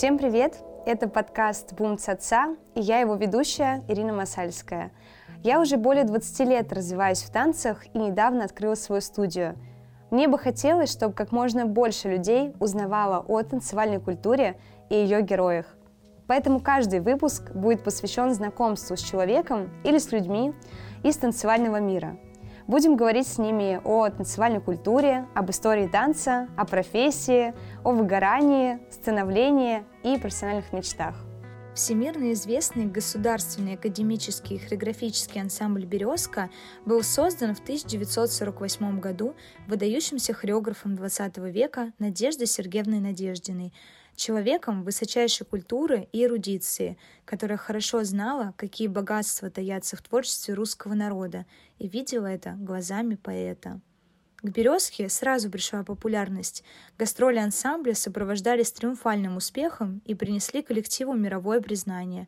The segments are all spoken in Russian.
Всем привет! Это подкаст «Бум Цаца» и я его ведущая Ирина Масальская. Я уже более 20 лет развиваюсь в танцах и недавно открыла свою студию. Мне бы хотелось, чтобы как можно больше людей узнавало о танцевальной культуре и ее героях. Поэтому каждый выпуск будет посвящен знакомству с человеком или с людьми из танцевального мира – Будем говорить с ними о танцевальной культуре, об истории танца, о профессии, о выгорании, становлении и профессиональных мечтах. Всемирно известный государственный академический хореографический ансамбль «Березка» был создан в 1948 году выдающимся хореографом XX века Надеждой Сергеевной Надеждиной – человеком высочайшей культуры и эрудиции, которая хорошо знала, какие богатства таятся в творчестве русского народа, и видела это глазами поэта. К «Березке» сразу пришла популярность. Гастроли ансамбля сопровождались триумфальным успехом и принесли коллективу мировое признание.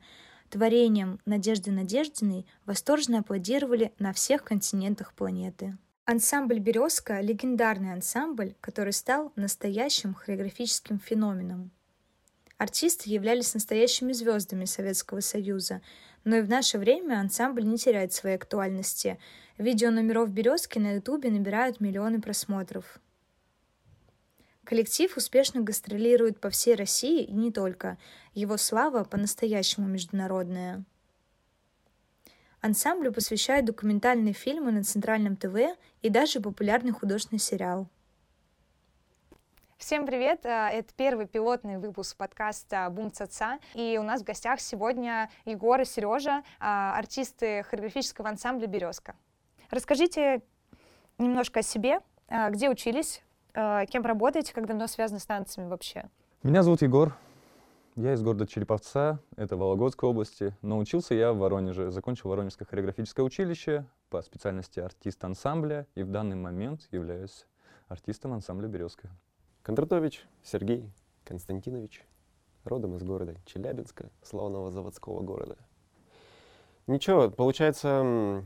Творением Надежды Надеждиной восторженно аплодировали на всех континентах планеты. Ансамбль «Березка» — легендарный ансамбль, который стал настоящим хореографическим феноменом. Артисты являлись настоящими звездами Советского Союза, но и в наше время ансамбль не теряет своей актуальности. Видео номеров «Березки» на Ютубе набирают миллионы просмотров. Коллектив успешно гастролирует по всей России и не только. Его слава по-настоящему международная. Ансамблю посвящают документальные фильмы на Центральном ТВ и даже популярный художественный сериал. Всем привет! Э, это первый пилотный выпуск подкаста «Бум Цаца». И у нас в гостях сегодня Егор и Сережа, э, артисты хореографического ансамбля «Березка». Расскажите немножко о себе, э, где учились, кем работаете, как давно связаны с танцами вообще? Меня зовут Егор. Я из города Череповца, это Вологодской области. Но учился я в Воронеже. Закончил Воронежское хореографическое училище по специальности артист ансамбля. И в данный момент являюсь артистом ансамбля «Березка». Кондратович Сергей Константинович, родом из города Челябинска, славного заводского города. Ничего, получается,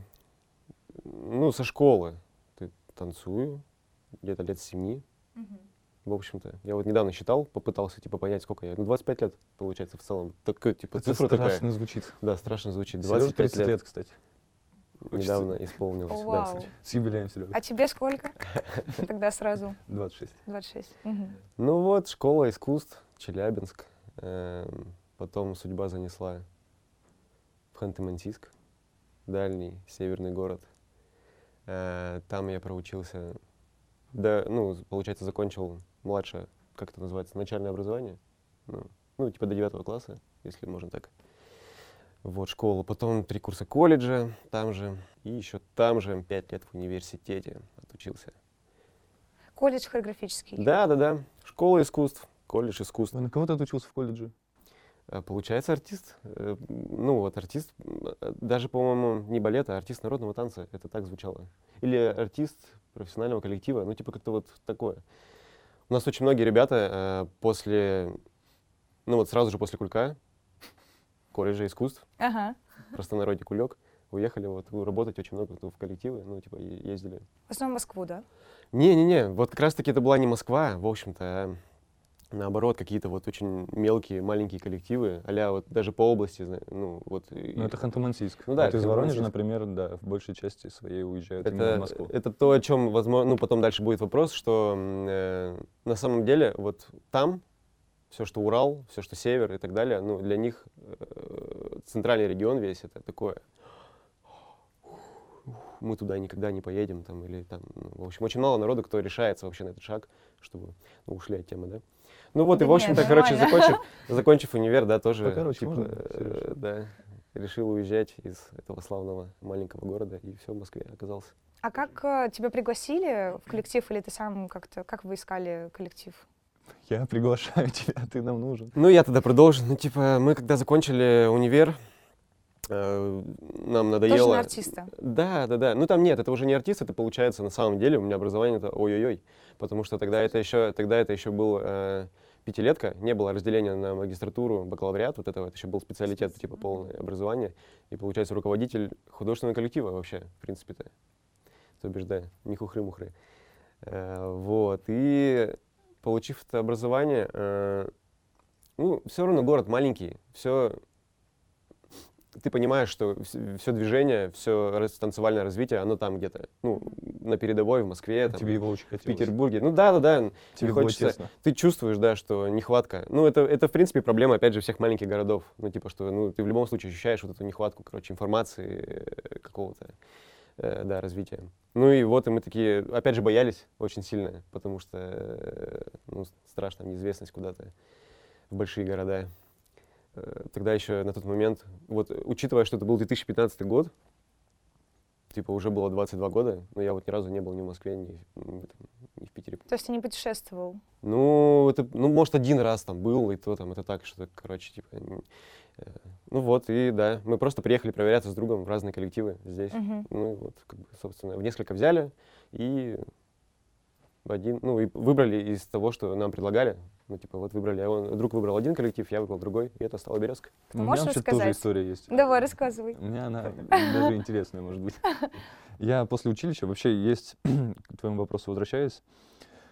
ну, со школы ты танцую, где-то лет семи. Угу. В общем-то, я вот недавно считал, попытался, типа, понять, сколько я. Ну, 25 лет, получается, в целом. Так, типа, цифра Это страшно такая. звучит. Да, страшно звучит. 25 30 лет. лет, кстати. Недавно исполнилось. О, да, с юбилеем, Серега. А тебе сколько? Тогда сразу. 26. 26. Ну вот, школа искусств, Челябинск. Эм, потом судьба занесла в Ханты-Мансийск, дальний северный город. Э, там я проучился, да, ну, получается, закончил младшее, как это называется, начальное образование. Ну, ну типа до девятого класса, если можно так вот, школу. Потом три курса колледжа там же. И еще там же пять лет в университете отучился. Колледж хореографический? Да, да, да. Школа искусств, колледж искусств. А на кого ты отучился в колледже? А, получается артист. Э, ну вот артист, даже, по-моему, не балета, а артист народного танца. Это так звучало. Или артист профессионального коллектива. Ну типа как-то вот такое. У нас очень многие ребята э, после, ну вот сразу же после кулька колледжа искусств, ага. простонародье Кулек, уехали вот работать очень много в коллективы, ну, типа, ездили. В основном в Москву, да? Не-не-не, вот как раз-таки это была не Москва, в общем-то, а наоборот, какие-то вот очень мелкие, маленькие коллективы, а вот даже по области, ну, вот. Ну, это Ханты-Мансийск. Ну, да, вот из Воронежа, например, да, в большей части своей уезжают это, именно в Москву. Это то, о чем, возможно, ну, потом дальше будет вопрос, что э, на самом деле вот там все, что Урал, все, что Север и так далее, ну, для них э, центральный регион весь это такое. Мы туда никогда не поедем, там, или там, ну, в общем, очень мало народу, кто решается вообще на этот шаг, чтобы, ну, ушли от темы, да. Ну вот, да и, в общем-то, короче, закончив, закончив универ, да, тоже, Покороче, типа, можно, э, да, решил уезжать из этого славного маленького города, и все, в Москве оказался. А как э, тебя пригласили в коллектив, или ты сам как-то, как вы искали коллектив? Я приглашаю тебя, ты нам нужен. Ну, я тогда продолжу. Ну, типа, мы когда закончили универ, э, нам надоело... Тоже на артиста? Да, да, да. Ну, там нет, это уже не артист, это получается на самом деле у меня образование это ой-ой-ой. Потому что тогда это еще, тогда это еще был э, пятилетка, не было разделения на магистратуру, бакалавриат, вот это вот еще был специалитет, типа полное образование. И получается руководитель художественного коллектива вообще, в принципе-то. То бишь, да, не хухры-мухры. Э, вот. И получив это образование, э, ну, все равно город маленький, все ты понимаешь, что все движение, все танцевальное развитие, оно там где-то, ну, на передовой в Москве, там, Тебе его очень в Петербурге. Ну да, да, да. Тебе хочется. Тесно. Ты чувствуешь, да, что нехватка. Ну это, это в принципе проблема, опять же, всех маленьких городов. Ну типа, что ну, ты в любом случае ощущаешь вот эту нехватку, короче, информации э, какого-то, э, да, развития. Ну и вот и мы такие, опять же, боялись очень сильно, потому что, э, ну, страшно, неизвестность куда-то в большие города. Э, тогда еще на тот момент, вот учитывая, что это был 2015 год, типа уже было 22 года, но я вот ни разу не был ни в Москве, ни, ни, ни в Питере. То есть ты не путешествовал? Ну, это, ну, может, один раз там был, и то там, это так, что, короче, типа, ну вот, и да, мы просто приехали проверяться с другом в разные коллективы здесь. Мгм. Ну, и вот, как бы, собственно, в несколько взяли, и в один, ну, и выбрали из того, что нам предлагали. Ну, типа, вот выбрали, а он, друг выбрал один коллектив, я выбрал другой, и это стала «Березка». У меня вообще тоже рассказать? история есть. Давай, рассказывай. У меня она даже интересная, может быть. Я после училища, вообще есть, к твоему вопросу возвращаясь,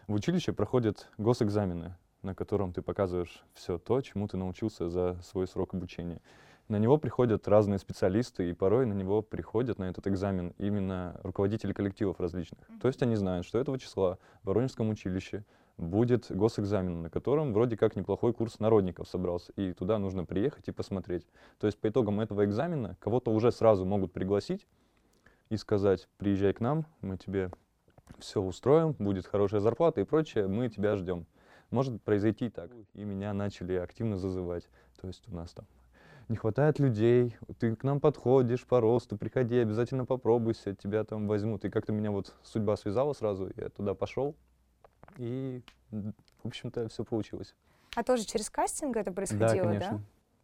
в училище проходят госэкзамены, на котором ты показываешь все то, чему ты научился за свой срок обучения. На него приходят разные специалисты, и порой на него приходят, на этот экзамен, именно руководители коллективов различных. То есть они знают, что этого числа в Воронежском училище будет госэкзамен, на котором вроде как неплохой курс народников собрался, и туда нужно приехать и посмотреть. То есть по итогам этого экзамена кого-то уже сразу могут пригласить и сказать, приезжай к нам, мы тебе все устроим, будет хорошая зарплата и прочее, мы тебя ждем. Может произойти так. И меня начали активно зазывать. То есть у нас там не хватает людей, ты к нам подходишь по росту, приходи, обязательно попробуйся, тебя там возьмут. И как-то меня вот судьба связала сразу, я туда пошел, и, в общем-то, все получилось. А тоже через кастинг это происходило, да, конечно.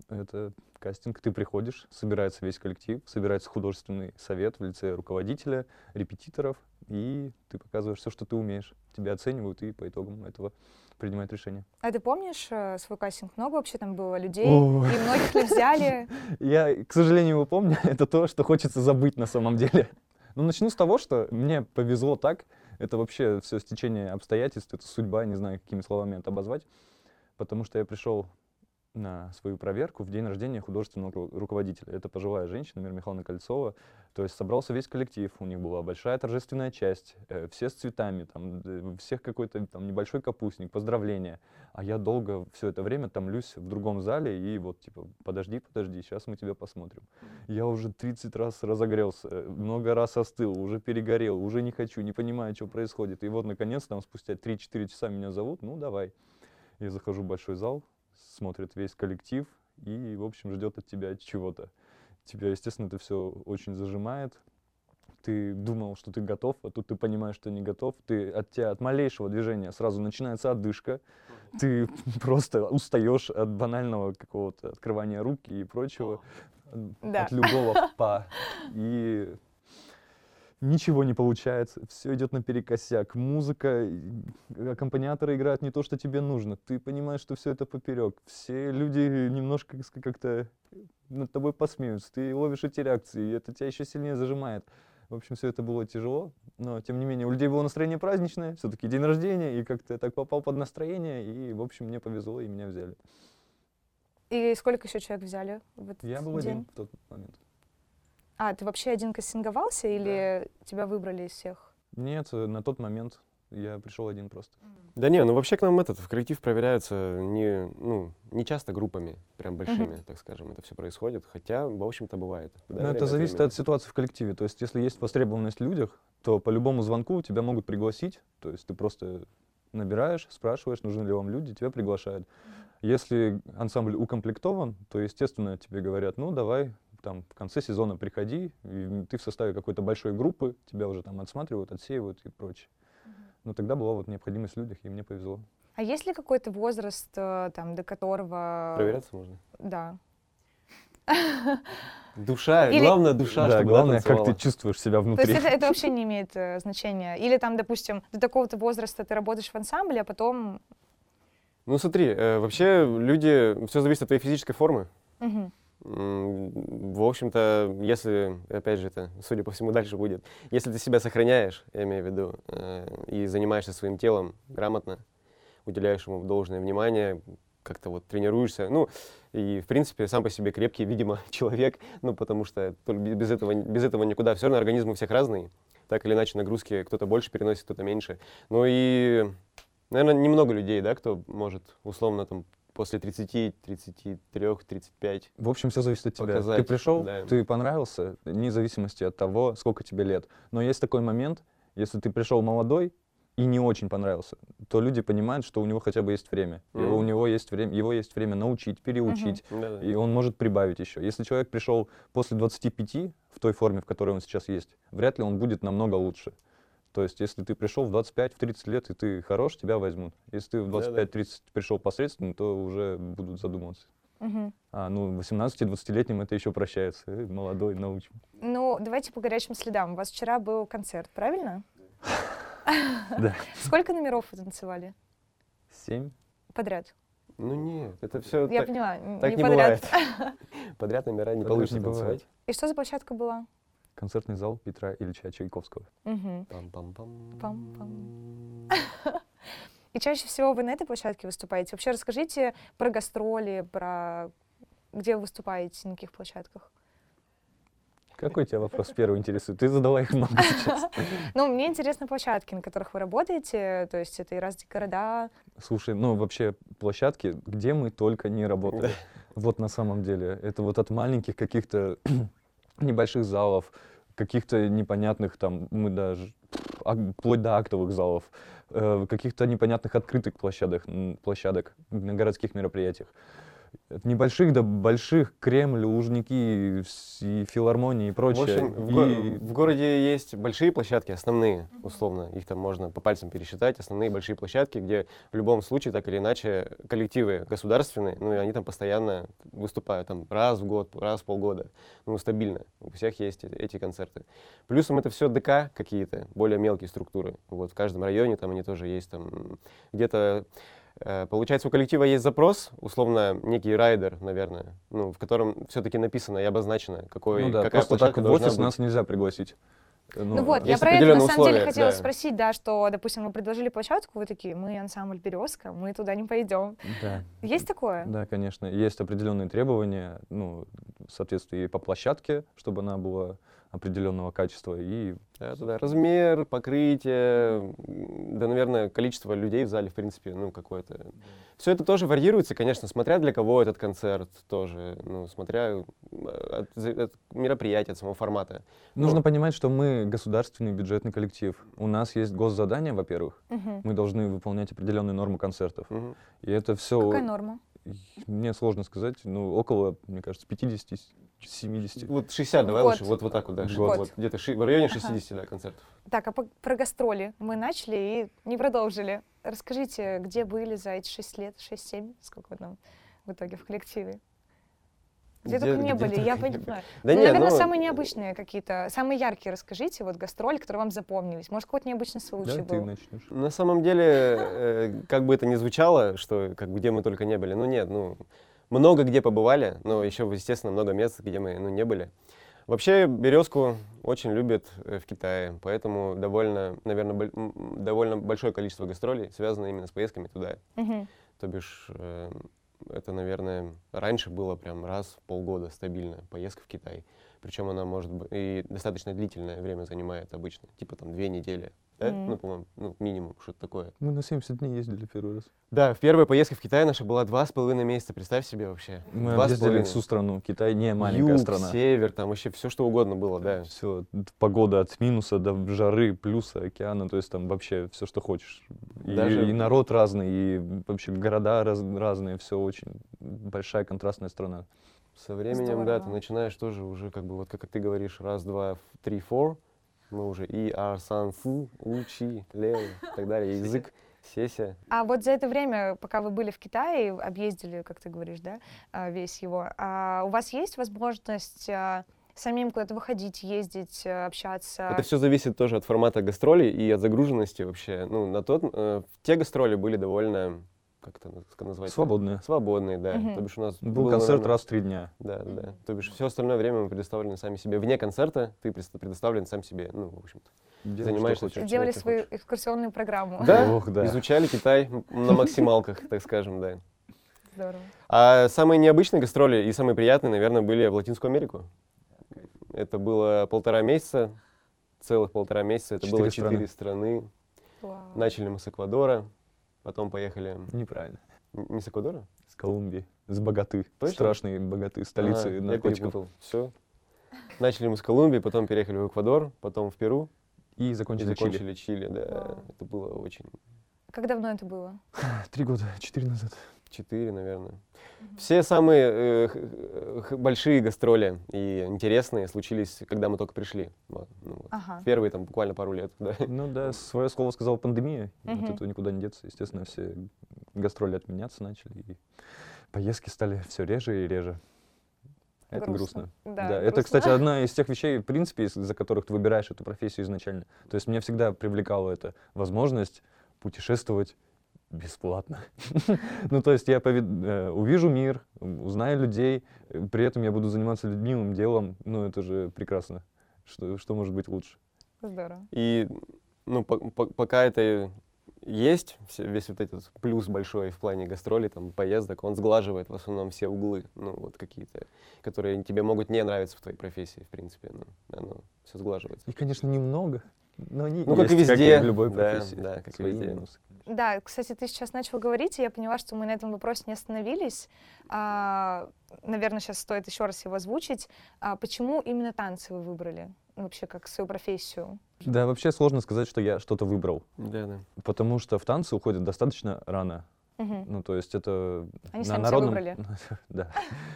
Это кастинг. Ты приходишь, собирается весь коллектив, собирается художественный совет в лице руководителя, репетиторов, и ты показываешь все, что ты умеешь. Тебя оценивают, и по итогам этого принимают решение. А ты помнишь э, свой кастинг? Много вообще там было людей? Ой. И многих ли взяли? Я, к сожалению, его помню. Это то, что хочется забыть на самом деле. Ну, начну с того, что мне повезло так. Это вообще все стечение обстоятельств, это судьба, не знаю, какими словами это обозвать. Потому что я пришел на свою проверку в день рождения художественного ру- руководителя. Это пожилая женщина, Мира Михайловна Кольцова. То есть собрался весь коллектив, у них была большая торжественная часть, э, все с цветами, там, э, всех какой-то там небольшой капустник, поздравления. А я долго все это время томлюсь в другом зале, и вот типа, подожди, подожди, сейчас мы тебя посмотрим. Я уже 30 раз разогрелся, э, много раз остыл, уже перегорел, уже не хочу, не понимаю, что происходит. И вот, наконец, там спустя 3-4 часа меня зовут, ну, давай. Я захожу в большой зал, смотрит весь коллектив и, в общем, ждет от тебя чего-то. Тебя, естественно, это все очень зажимает. Ты думал, что ты готов, а тут ты понимаешь, что не готов. Ты от тебя, от малейшего движения сразу начинается отдышка. Ты просто устаешь от банального какого-то открывания руки и прочего. от- Да. От любого па. И ничего не получается, все идет наперекосяк. Музыка, аккомпаниаторы играют не то, что тебе нужно. Ты понимаешь, что все это поперек. Все люди немножко как- как-то над тобой посмеются. Ты ловишь эти реакции, и это тебя еще сильнее зажимает. В общем, все это было тяжело, но тем не менее у людей было настроение праздничное, все-таки день рождения, и как-то так попал под настроение, и, в общем, мне повезло, и меня взяли. И сколько еще человек взяли в этот Я был день? один в тот момент. А, ты вообще один кастинговался или тебя выбрали из всех? Нет, э, на тот момент я пришел один просто. Да не, ну вообще к нам этот, в коллектив проверяются не, ну, не часто группами, прям большими, так скажем, это все происходит, хотя, в общем-то, бывает. Да, Ну, время это зависит времени. от ситуации в коллективе. То есть, если есть востребованность в людях, то по любому звонку тебя могут пригласить. То есть ты просто набираешь, спрашиваешь, нужны ли вам люди, тебя приглашают. Если ансамбль укомплектован, то, естественно, тебе говорят, ну, давай, там, в конце сезона приходи, и ты в составе какой-то большой группы, тебя уже там отсматривают, отсеивают и прочее. Но тогда была вот необходимость в людях, и мне повезло. А есть ли какой-то возраст, э, там, до которого... Проверяться можно. Да. Душа, Или- главное душа, да, чтобы главное, как ты чувствуешь себя То внутри. есть это, это вообще не имеет э, значения. Или там, допустим, до такого-то возраста ты работаешь в ансамбле, а потом... Ну смотри, э, вообще люди, все зависит от твоей физической формы. Мгм. В общем-то, если, опять же, это, судя по всему, дальше будет, если ты себя сохраняешь, я имею в виду, э, и занимаешься своим телом грамотно, уделяешь ему должное внимание, как-то вот тренируешься. Ну, и, в принципе, сам по себе крепкий, видимо, человек, ну, потому что без этого, без этого никуда. Все равно организм у всех разный. Так или иначе, нагрузки кто-то больше переносит, кто-то меньше. Ну и, наверное, немного людей, да, кто может условно там после 30, 33, 35. В общем, все зависит от тебя. Показать, ты пришел, да. ты понравился, вне зависимости от того, сколько тебе лет. Но есть такой момент, если ты пришел молодой, и не очень понравился, то люди понимают, что у него хотя бы есть время. Mm-hmm. Его, у него есть время, его есть время научить, переучить, mm-hmm. и он может прибавить еще. Если человек пришел после 25 в той форме, в которой он сейчас есть, вряд ли он будет намного лучше. То есть, если ты пришел в 25, в 30 лет, и ты хорош, тебя возьмут. Если ты в 25-30 пришел посредственно, то уже будут задумываться. Угу. А, ну, 18-20-летним это еще прощается. Молодой, научим. Ну, давайте по горячим следам. У вас вчера был концерт, правильно? Да. Сколько номеров вы танцевали? Семь. Подряд? Ну нет, это все Я так, поняла, так не, не подряд. бывает. Подряд номера не получится танцевать. И что за площадка была? Концертный зал Петра Ильича Чайковского. И чаще всего вы на этой площадке выступаете? Вообще расскажите про гастроли, про где вы выступаете, на каких площадках? Какой тебя вопрос первый интересует? Ты задала их много сейчас. Ну, мне интересны площадки, на которых вы работаете, то есть это и разные города. Слушай, ну вообще площадки, где мы только не работали. Вот на самом деле. Это вот от маленьких каких-то небольших залов, каких-то непонятных там, мы даже, вплоть до актовых залов, э, каких-то непонятных открытых площадок, площадок на городских мероприятиях от небольших до больших, Кремль, Лужники и филармонии и прочее. В, общем, в, го- в городе есть большие площадки, основные, условно, их там можно по пальцам пересчитать, основные большие площадки, где в любом случае, так или иначе, коллективы государственные, ну и они там постоянно выступают, там раз в год, раз в полгода, ну стабильно, у всех есть эти концерты. Плюсом это все ДК какие-то, более мелкие структуры, вот в каждом районе там они тоже есть, там где-то получается, у коллектива есть запрос, условно, некий райдер, наверное, ну, в котором все-таки написано и обозначено, какой, ну да, какая просто так в офис быть. нас нельзя пригласить. Ну, ну вот, я про это на самом условия, деле хотела да. спросить, да, что, допустим, вы предложили площадку, вы такие, мы ансамбль «Березка», мы туда не пойдем. Да. Есть такое? Да, конечно. Есть определенные требования, ну, соответствие по площадке, чтобы она была определенного качества и да, да, размер, покрытие, да, наверное, количество людей в зале, в принципе, ну, какое-то. Все это тоже варьируется, конечно, смотря для кого этот концерт тоже, ну, смотря от, от мероприятия, от самого формата. Нужно ну, понимать, что мы государственный бюджетный коллектив. У нас есть госзадания, во-первых. Угу. Мы должны выполнять определенные нормы концертов. Угу. И это все... Какая норма? Мне сложно сказать, ну, около, мне кажется, 50 70. Вот 60, давай вот. лучше, вот, вот так вот, да. Вот. Вот, где-то ши, в районе 60 ага. да, концертов. Так, а по, про гастроли мы начали и не продолжили. Расскажите, где были за эти 6 лет, 6-7, сколько там в итоге в коллективе? Где, где только не где были, я понимаю. Да ну, нет, наверное, ну... самые необычные какие-то, самые яркие расскажите, вот гастроли, которые вам запомнились. Может, какой-то необычный случай да, был? ты начнешь. На самом деле, э, как бы это ни звучало, что как где мы только не были, ну нет, ну много где побывали, но еще, естественно, много мест, где мы ну, не были. Вообще березку очень любят э, в Китае, поэтому довольно, наверное, довольно большое количество гастролей связано именно с поездками туда. Mm-hmm. То бишь, э, это, наверное, раньше было прям раз в полгода стабильно поездка в Китай. Причем она может быть и достаточно длительное время занимает обычно, типа там две недели да? Mm-hmm. Ну, по-моему, ну, минимум, что-то такое. Мы на 70 дней ездили первый раз. Да, в первая поездка в Китай наша была два с половиной месяца, представь себе вообще. Мы два ездили всю страну, Китай не маленькая Юг, страна. север, там вообще все что угодно было, да. Все, погода от минуса до жары, плюса, океана, то есть там вообще все, что хочешь. И, Даже... и народ разный, и вообще города раз, разные, все очень большая контрастная страна. Со временем, Здорово. да, ты начинаешь тоже уже, как бы, вот как ты говоришь, раз, два, три, four, мы уже и, ар, сан, фу, учи, лео и так далее, язык, сессия. А вот за это время, пока вы были в Китае, объездили, как ты говоришь, да, а, весь его, а у вас есть возможность а, самим куда-то выходить, ездить, общаться? Это все зависит тоже от формата гастролей и от загруженности вообще. Ну, на тот, э, те гастроли были довольно как это назвать? Свободные. Свободные, да. Угу. То бишь у нас был концерт наверное, раз в три дня. Да, да. То бишь все остальное время мы предоставлены сами себе. Вне концерта ты предоставлен сам себе, ну, в общем-то. Делали Занимаешься чем Делали свою экскурсионную программу. Да? Ох, да, изучали Китай на максималках, так скажем, да. Здорово. А самые необычные гастроли и самые приятные, наверное, были в Латинскую Америку. Это было полтора месяца, целых полтора месяца. Это было Четыре четыре страны. Вау. Начали мы с Эквадора, потом поехали... Неправильно. Не с Эквадора? С Колумбии. С Богаты. Точно? Страшные Богаты. Столицы Ага, я наркотиков. перепутал. Все. Начали мы с Колумбии, потом переехали в Эквадор, потом в Перу И и закончили Чили. закончили Чили. да. Вау. Это было очень... Как давно это было? Три года, четыре назад. Четыре, наверное. Все самые э, большие гастроли и интересные случились, когда мы только пришли. Вот, ну вот. Ага. Первые там буквально пару лет, да. Ну да, свое слово сказала пандемия. Мгм. От этого никуда не деться. Естественно, все гастроли отменяться начали. И поездки стали все реже и реже. Это грустно. Да, это, грустно. кстати, одна из тех вещей, в принципе, из- за которых ты выбираешь эту профессию изначально. То есть меня всегда привлекала эта возможность путешествовать бесплатно. ну, то есть я повид- э, увижу мир, узнаю людей, при этом я буду заниматься любимым делом. Ну, это же прекрасно. Что, что может быть лучше? Здорово. И ну, по- по- пока это есть, весь вот этот плюс большой в плане гастролей, там, поездок, он сглаживает в основном все углы, ну, вот какие-то, которые тебе могут не нравиться в твоей профессии, в принципе, ну, оно все сглаживается. Их, конечно, немного, но они Ну, как и есть, везде. в любой Да, профессии. да, как и Свои везде. минусы. Да, кстати, ты сейчас начал говорить, и я поняла, что мы на этом вопросе не остановились. А, наверное, сейчас стоит еще раз его озвучить. А, почему именно танцы вы выбрали вообще как свою профессию? Да, вообще сложно сказать, что я что-то выбрал, Да, да. потому что в танцы уходят достаточно рано. Мгм. Ну, то есть это Они на сами себя народном... выбрали. Да,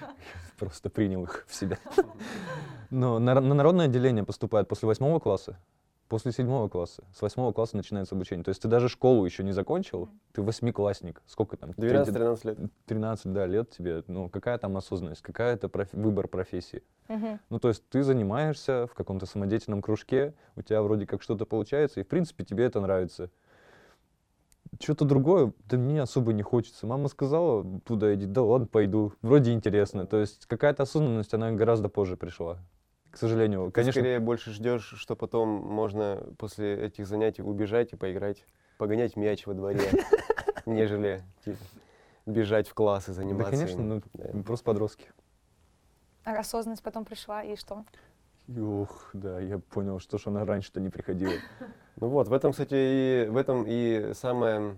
просто принял их в себя. Но на, на народное отделение поступают после восьмого класса, после седьмого класса. С восьмого класса начинается обучение. То есть ты даже школу еще не закончил, ты восьмиклассник. Сколько там? 12-13 лет. 13, да, лет тебе. Ну, какая там осознанность, какая это профи- выбор профессии. Мгм. Ну, то есть ты занимаешься в каком-то самодеятельном кружке, у тебя вроде как что-то получается, и, в принципе, тебе это нравится. Что-то другое, да мне особо не хочется. Мама сказала, туда иди, да ладно, пойду. Вроде интересно. То есть какая-то осознанность, она гораздо позже пришла. К сожалению, Ты конечно, скорее больше ждешь, что потом можно после этих занятий убежать и поиграть, погонять мяч во дворе, нежели типа, бежать в класс и да, заниматься. конечно, ну, Да. просто подростки. А осознанность потом пришла, и что? Ух, да, я понял, что ж она раньше-то не приходила. Ну вот, в этом, кстати, и в этом и самая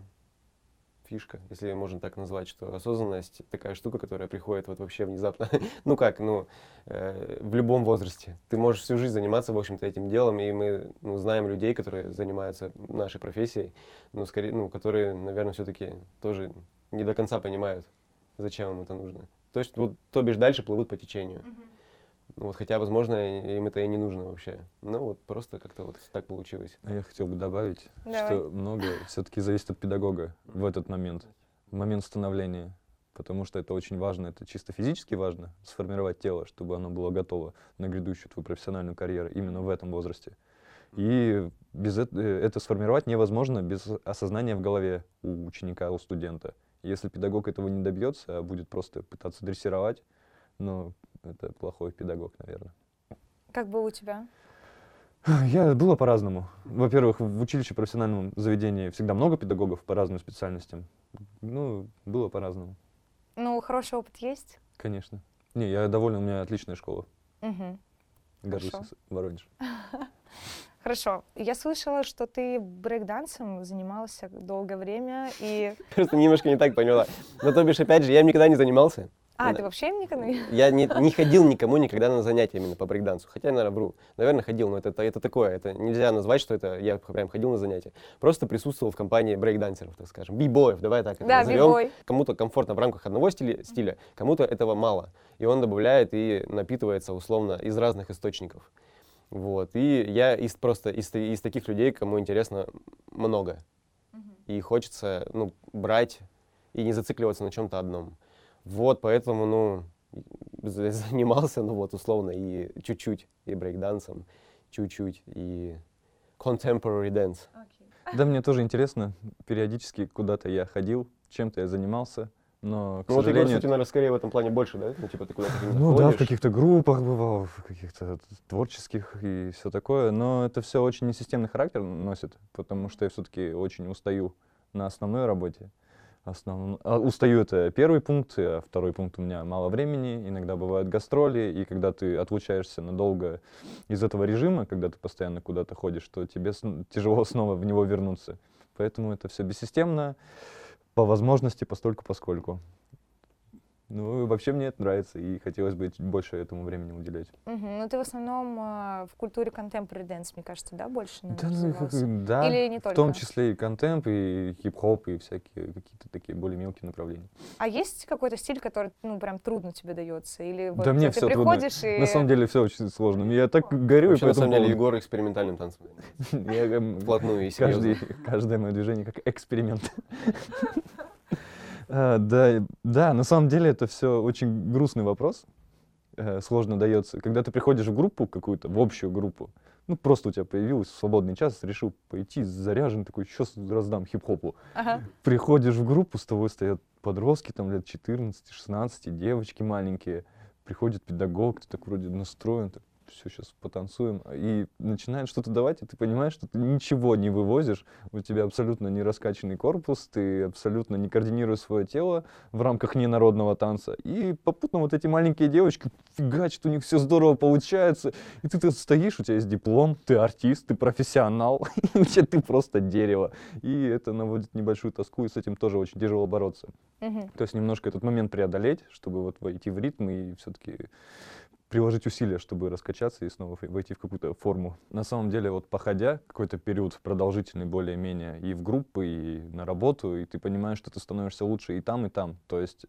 фишка, если можно так назвать, что осознанность такая штука, которая приходит вот вообще внезапно. ну как, ну, э, в любом возрасте. Ты можешь всю жизнь заниматься, в общем-то, этим делом, и мы ну, знаем людей, которые занимаются нашей профессией, ну, скорее, ну, которые, наверное, все-таки тоже не до конца понимают, зачем им это нужно. То есть, вот, то бишь, дальше плывут по течению. Ну, вот, хотя, возможно, им это и не нужно вообще. Ну, вот просто как-то вот так получилось. А я хотел бы добавить, Давай. что многое все-таки зависит от педагога в этот момент, в момент становления. Потому что это очень важно, это чисто физически важно, сформировать тело, чтобы оно было готово на грядущую твою профессиональную карьеру именно в этом возрасте. И без эт- э, это сформировать невозможно без осознания в голове у ученика, у студента. Если педагог этого не добьется, а будет просто пытаться дрессировать, ну, это плохой педагог, наверное. Как было у тебя? Я было по-разному. Во-первых, в училище профессиональном заведении всегда много педагогов по разным специальностям. Ну, было по-разному, Ну, хороший опыт есть? конечно. Не, я доволен, у меня отличная школа. Мгм. Горжусь Хорошо. Воронеж. Хорошо. Я слышала, что ты брейкдансом занимался долгое время, и... Просто немножко не так поняла. Но то бишь, опять же, я им никогда не занимался. А, Да. ты вообще никогда не... Я не, не ходил никому никогда на занятия именно по брейкдансу. Хотя, наверное, вру. Наверное, ходил, но это, это, это такое. Это нельзя назвать, что это я прям ходил на занятия. Просто присутствовал в компании брейкдансеров, так скажем. Би-боев, давай так это Да, назовем. Кому-то комфортно в рамках одного стиля, стиля, кому-то этого мало. И он добавляет и напитывается условно из разных источников. Вот. И я из, просто из, из таких людей, кому интересно много. И хочется ну, брать и не зацикливаться на чем-то одном. Вот, поэтому, ну, за- занимался, ну вот, условно, и чуть-чуть, и брейкдансом, чуть-чуть, и contemporary dance. Да, мне тоже интересно. Периодически куда-то я ходил, чем-то я занимался, но, к Ну вот, Егор, сожалению... кстати, наверное, скорее в этом плане больше, да? Ну, типа, ты куда-то Ну да, в каких-то группах бывал, в каких-то творческих и все такое, но это все очень несистемный характер носит, потому что я все-таки очень устаю на основной работе, основном. А, устаю это первый пункт, а второй пункт у меня мало времени, иногда бывают гастроли, и когда ты отлучаешься надолго из этого режима, когда ты постоянно куда-то ходишь, то тебе тяжело снова в него вернуться. Поэтому это все бессистемно, по возможности, постольку поскольку. Ну, вообще мне это нравится, и хотелось бы больше этому времени уделять. Угу. Ну, ты в основном э, в культуре contemporary dance, мне кажется, да, больше да, ну, да, Или не только? в том числе и контемп, и хип-хоп, и всякие какие-то такие более мелкие направления. А есть какой-то стиль, который, ну, прям трудно тебе дается? Или вот да мне ты все приходишь трудно. и... На самом деле все очень сложно. Я так горю. Вообще, на самом деле, Егор экспериментальным танцем. Я вплотную и каждый, каждое мое движение как эксперимент. А, да, да, на самом деле это все очень грустный вопрос. Э, сложно дается. Когда ты приходишь в группу какую-то, в общую группу, ну, просто у тебя появился свободный час, решил пойти, заряжен такой, сейчас раздам хип-хопу. Ага. Приходишь в группу, с тобой стоят подростки, там лет 14-16, девочки маленькие. Приходит педагог, ты так вроде настроен, так, все, сейчас потанцуем, и начинает что-то давать, и ты понимаешь, что ты ничего не вывозишь, у тебя абсолютно не раскачанный корпус, ты абсолютно не координируешь свое тело в рамках ненародного танца, и попутно вот эти маленькие девочки фигачат, у них все здорово получается, и ты, ты стоишь, у тебя есть диплом, ты артист, ты профессионал, и вообще ты просто дерево, и это наводит небольшую тоску, и с этим тоже очень тяжело бороться. То есть немножко этот момент преодолеть, чтобы вот войти в ритм и все-таки приложить усилия, чтобы раскачаться и снова войти в какую-то форму. На самом деле, вот походя какой-то период продолжительный более-менее и в группы, и на работу, и ты понимаешь, что ты становишься лучше и там, и там. То есть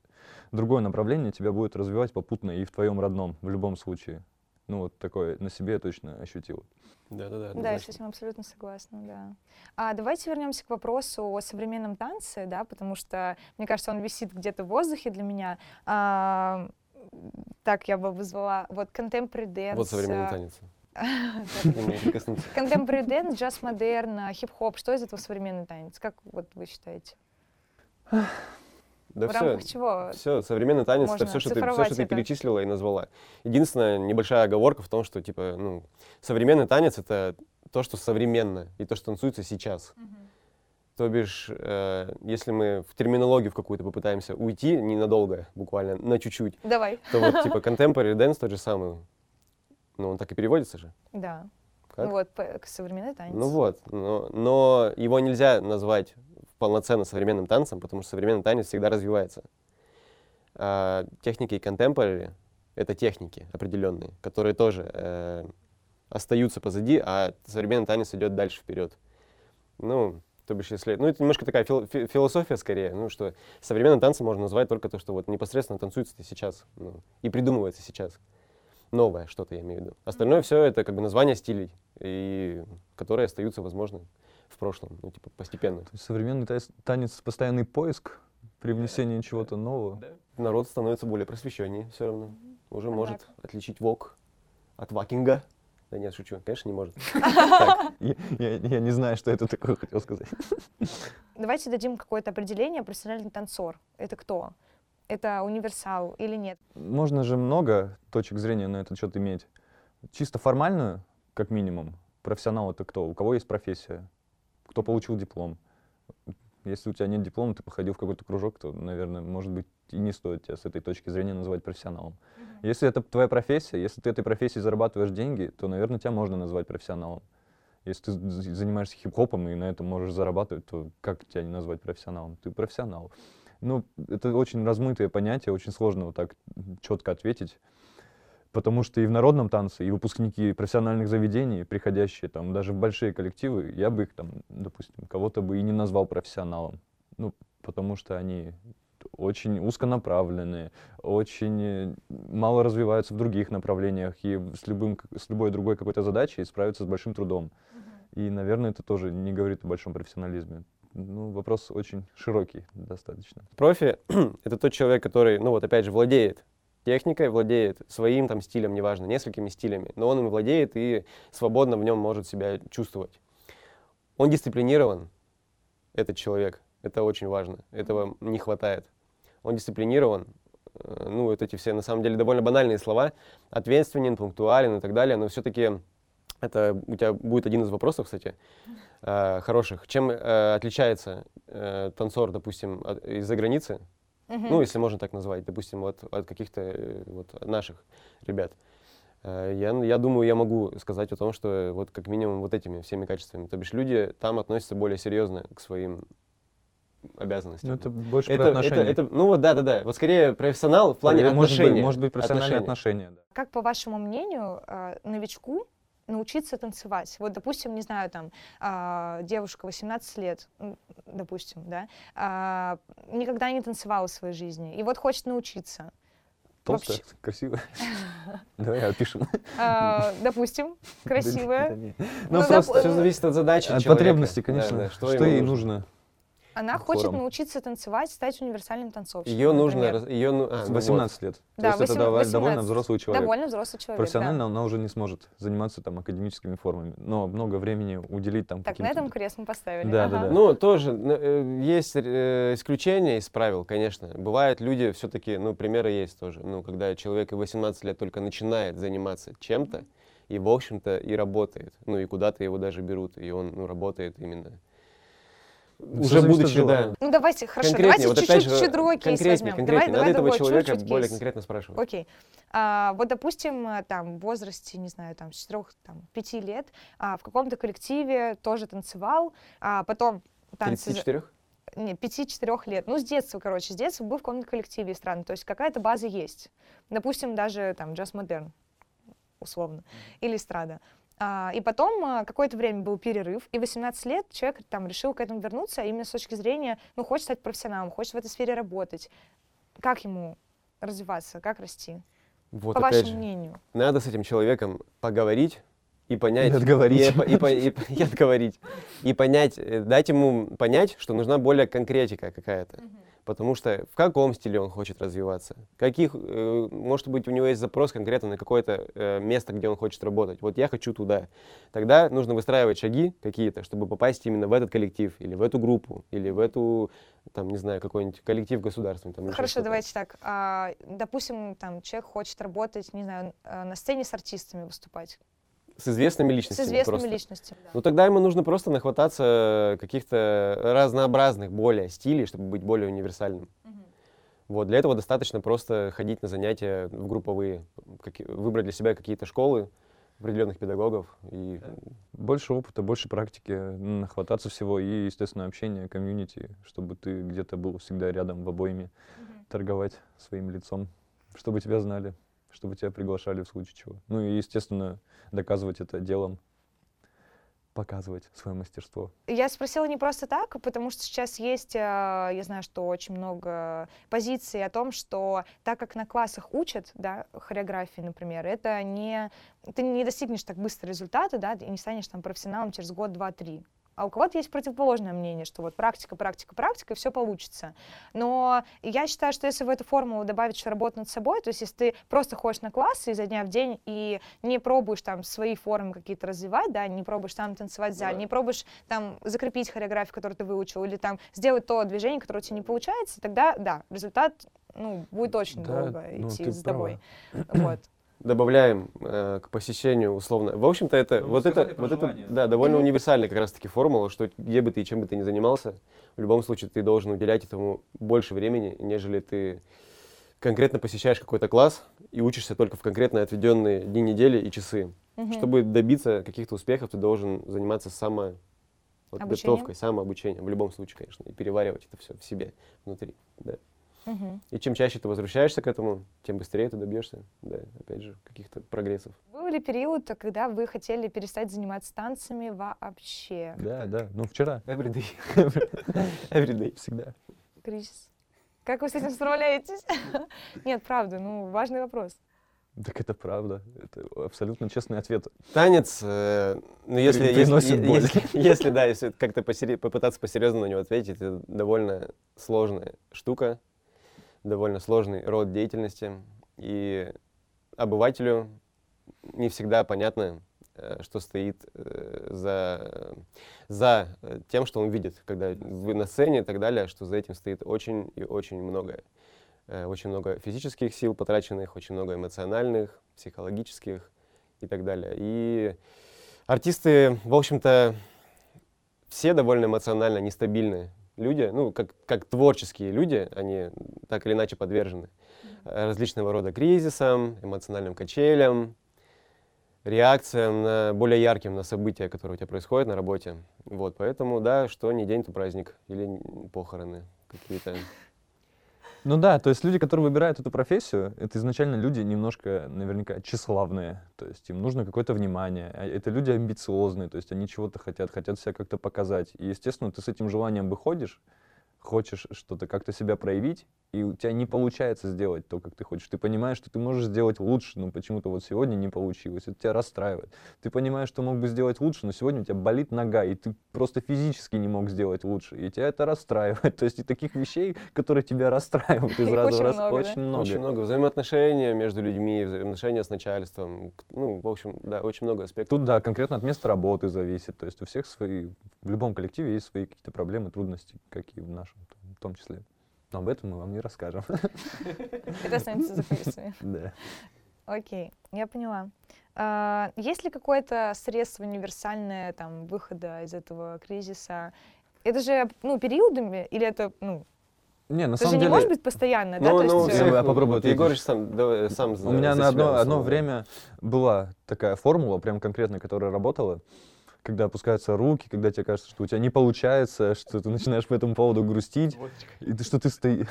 другое направление тебя будет развивать попутно и в твоем родном, в любом случае. Ну, вот такое на себе я точно ощутил. Да, да, да. Да, я с этим абсолютно согласна, да. А давайте вернемся к вопросу о современном танце, да, потому что, мне кажется, он висит где-то в воздухе для меня. А, так я бы вызвала, вот contemporary dance. Вот современный э, танец. Contemporary dance, джаз модерн, хип-хоп. Что из этого современный танец? Как вот вы считаете? Да в все, рамках чего? Все, современный танец это все, что ты, все, что ты перечислила и назвала. Единственная небольшая оговорка в том, что типа, ну, современный танец это то, что современно и то, что танцуется сейчас. Uh-huh. То бишь, э, если мы в терминологию в какую-то попытаемся уйти ненадолго, буквально на чуть-чуть, Давай. то вот типа contemporary dance тот же самый, ну он так и переводится же. Да. Как? Ну вот, современный танец. Ну вот, но, но его нельзя назвать полноценно современным танцем, потому что современный танец всегда развивается. А техники contemporary — это техники определенные, которые тоже э, остаются позади, а современный танец идет дальше вперед. Ну, то бишь, если... Ну, это немножко такая фил, фи, философия скорее, ну, что современным танцем можно назвать только то, что вот непосредственно танцуется сейчас ну, и придумывается сейчас. Новое что-то, я имею в виду. Остальное все это как бы название стилей, и, которые остаются, возможно, в прошлом, ну, типа, постепенно. То есть современный танец — постоянный поиск при внесении чего-то нового? Да. Народ становится более просвещеннее все равно. Уже может отличить вок от вакинга. Да нет, шучу. Конечно, не может. Я не знаю, что это такое хотел сказать. Давайте дадим какое-то определение. Профессиональный танцор. Это кто? Это универсал или нет? Можно же много точек зрения на этот счет иметь. Чисто формальную, как минимум, профессионал это кто? У кого есть профессия? Кто получил диплом? Если у тебя нет диплома, ты походил в какой-то кружок, то, наверное, может быть, и не стоит тебя с этой точки зрения называть профессионалом. Mm-hmm. Если это твоя профессия, если ты этой профессией зарабатываешь деньги, то, наверное, тебя можно назвать профессионалом. Если ты занимаешься хип-хопом и на этом можешь зарабатывать, то как тебя не назвать профессионалом? Ты профессионал. Ну, это очень размытое понятие, очень сложно вот так четко ответить. Потому что и в народном танце, и выпускники профессиональных заведений, приходящие там даже в большие коллективы, я бы их там, допустим, кого-то бы и не назвал профессионалом. Ну, потому что они очень узконаправленные, очень э, мало развиваются в других направлениях и с, любым, с любой другой какой-то задачей справятся с большим трудом. И, наверное, это тоже не говорит о большом профессионализме. Ну, вопрос очень широкий достаточно. Профи — это тот человек, который, ну вот опять же, владеет техникой, владеет своим там стилем, неважно, несколькими стилями, но он им владеет и свободно в нем может себя чувствовать. Он дисциплинирован, этот человек, это очень важно, этого не хватает. Он дисциплинирован, э, ну, вот эти все, на самом деле, довольно банальные слова, ответственен, пунктуален и так далее, но все-таки Это у тебя будет один из вопросов, кстати, э, хороших. Чем э, отличается танцор, допустим, из-за границы, Ну, если можно так назвать, допустим, от, от каких-то э, вот, наших ребят? Э, Я, я думаю, я могу сказать о том, что вот как минимум вот этими всеми качествами. То бишь люди там относятся более серьезно к своим обязанностям. Ну, это больше это, про это- отношения. это- ну вот да, да, да. Вот скорее профессионал в плане Или, может быть, отношения. может быть, профессиональные Отношения. отношения. да. Как, по вашему мнению, э, новичку научиться танцевать? Вот, допустим, не знаю, там, а, девушка 18 лет, допустим, да, а, никогда не танцевала в своей жизни, и вот хочет научиться. Толстая, Вообще- красивая. Давай опишем. А, Допустим, красивая. Ну, Ну, просто Все зависит от задачи от Да, конечно. Что ей нужно? Она хочет хором. научиться танцевать, стать универсальным танцовщиком. Ее нужно... например. раз- Ее, а, С ну 18 лет. То Да, есть это 18 дова- довольно 18. взрослый человек. Довольно взрослый человек. да. Профессионально она уже не сможет заниматься там академическими формами, но много времени уделить там Так, на этом крест мы поставили. Да, да, Ага. да. Ну, тоже э, есть э, исключения из правил, конечно. Бывают люди, все-таки, ну, примеры есть тоже. Ну, когда человек и 18 лет только начинает заниматься чем-то, и, в общем-то, и работает. Ну, и куда-то его даже берут, и он, ну, работает именно. Уже будучи, да. Ну давайте, хорошо, конкретнее, давайте вот чуть-чуть опять же, чуть другой кейс конкретнее, возьмем. конкретнее. Давай, Надо давай этого другой, человека чуть-чуть более кейс. конкретно спрашивать. Окей. А, вот, допустим, там, в возрасте, не знаю, там, с 4-5 лет а, в каком-то коллективе тоже танцевал, а потом танцы... за- 34? Нет, 5-4 лет. Ну, с детства, короче, с детства был в каком-то коллективе странно. То есть какая-то база есть. Допустим, даже там джаз-модерн, условно, или эстрада. А, и потом а, какое-то время был перерыв, и 18 лет человек там решил к этому вернуться, именно с точки зрения, ну, хочет стать профессионалом, хочет в этой сфере работать. Как ему развиваться, как расти? Вот По опять вашему же. мнению. Надо с этим человеком поговорить и понять... И отговорить. И, и и и отговорить. И понять, э, дать ему понять, что нужна более конкретика какая-то. Потому что в каком стиле он хочет развиваться, каких, э, может быть, у него есть запрос конкретно на какое-то э, место, где он хочет работать. Вот я хочу туда. Тогда нужно выстраивать шаги какие-то, чтобы попасть именно в этот коллектив, или в эту группу, или в эту, там, не знаю, какой-нибудь коллектив государственный. Там, Хорошо, давайте так. А, допустим, там человек хочет работать, не знаю, э, на сцене с артистами выступать, С известными с личностями. известными просто. личностями. да. Ну тогда ему нужно просто нахвататься каких-то разнообразных более стилей, чтобы быть более универсальным. Вот, для этого достаточно просто ходить на занятия в групповые, каки- выбрать для себя какие-то школы определенных педагогов. И Больше опыта, больше практики, нахвататься всего и, естественно, общение, комьюнити, чтобы ты где-то был всегда рядом в обоими, торговать своим лицом, чтобы тебя знали, чтобы тебя приглашали в случае чего. Ну и, естественно, доказывать это делом, показывать свое мастерство. Я спросила не просто так, потому что сейчас есть, э, я знаю, что очень много позиций о том, что так как на классах учат, да, хореографии, например, это не, ты не достигнешь так быстро результата, да, и не станешь там профессионалом через год, два, три. А у кого-то есть противоположное мнение, что вот практика, практика, практика, и все получится. Но я считаю, что если в эту формулу добавить работу над собой, то есть если ты просто ходишь на классы изо дня в день и не пробуешь там свои формы какие-то развивать, да, не пробуешь там танцевать в зале, не пробуешь там закрепить хореографию, которую ты выучил, или там сделать то движение, которое у тебя не получается, тогда, да, результат, ну, будет очень Да, долго ну, идти за тобой. права. Вот. Добавляем э, к посещению условно. В общем-то, это Ну, вот это, вот это, да, довольно Мгм. универсальная как раз-таки формула, что где бы ты и чем бы ты ни занимался, в любом случае ты должен уделять этому больше времени, нежели ты конкретно посещаешь какой-то класс и учишься только в конкретно отведенные дни недели и часы. Мгм. Чтобы добиться каких-то успехов, ты должен заниматься само вот, Обучением? готовкой, самообучением, в любом случае, конечно, и переваривать это все в себе внутри. Да. Мгм. И чем чаще ты возвращаешься к этому, тем быстрее ты добьешься, да, опять же, каких-то прогрессов. Был ли период, когда вы хотели перестать заниматься танцами вообще? Да, да. Ну, вчера. Every day. Every day. Всегда. Кризис. Как вы с этим справляетесь? Нет, правда, ну, важный вопрос. Так это правда. Это абсолютно честный ответ. Танец, э, ну если, если, если, если, да, если как-то посери- попытаться посерьезно на него ответить, это довольно сложная штука, довольно сложный род деятельности, и обывателю не всегда понятно, э, что стоит э, за, за э, тем, что он видит, когда вы на сцене и так далее, что за этим стоит очень и очень многое. Очень много физических сил потраченных, очень много эмоциональных, психологических и так далее. И Артисты, в общем-то, все довольно эмоционально нестабильные люди, ну, как, как творческие люди, они так или иначе подвержены различного рода кризисам, эмоциональным качелям, реакциям на более ярким на события, которые у тебя происходят на работе. Вот, поэтому, да, что не день, то праздник или похороны какие-то. Ну да, то есть люди, которые выбирают эту профессию, это изначально люди немножко, наверняка, тщеславные. То есть им нужно какое-то внимание. А это люди амбициозные, то есть они чего-то хотят, хотят себя как-то показать. И, естественно, ты с этим желанием выходишь, хочешь что-то как-то себя проявить, и у тебя не получается сделать то, как ты хочешь. Ты понимаешь, что ты можешь сделать лучше, но почему-то вот сегодня не получилось. Это тебя расстраивает. Ты понимаешь, что мог бы сделать лучше, но сегодня у тебя болит нога, и ты просто физически не мог сделать лучше. И тебя это расстраивает. То есть и таких вещей, которые тебя расстраивают из раза в раз, очень много. Очень много. Взаимоотношения между людьми, взаимоотношения с начальством. Ну, в общем, да, очень много аспектов. Тут, да, конкретно от места работы зависит. То есть у всех свои, в любом коллективе есть свои какие-то проблемы, трудности, как и в нашем в том числе. Но об этом мы вам не расскажем. Это останется за кулисами. Да. Окей, я поняла. А, есть ли какое-то средство универсальное там выхода из этого кризиса? Это же ну периодами или это ну не, на это самом же деле... не может быть постоянно, да? Ну, То ну, есть, я, э, попробую ответить. Егорыч сам, давай, сам У меня на одно, время была такая формула, прям конкретно, которая работала, когда опускаются руки, когда тебе кажется, что у тебя не получается, что ты начинаешь по этому поводу грустить, и ты, что ты стоишь...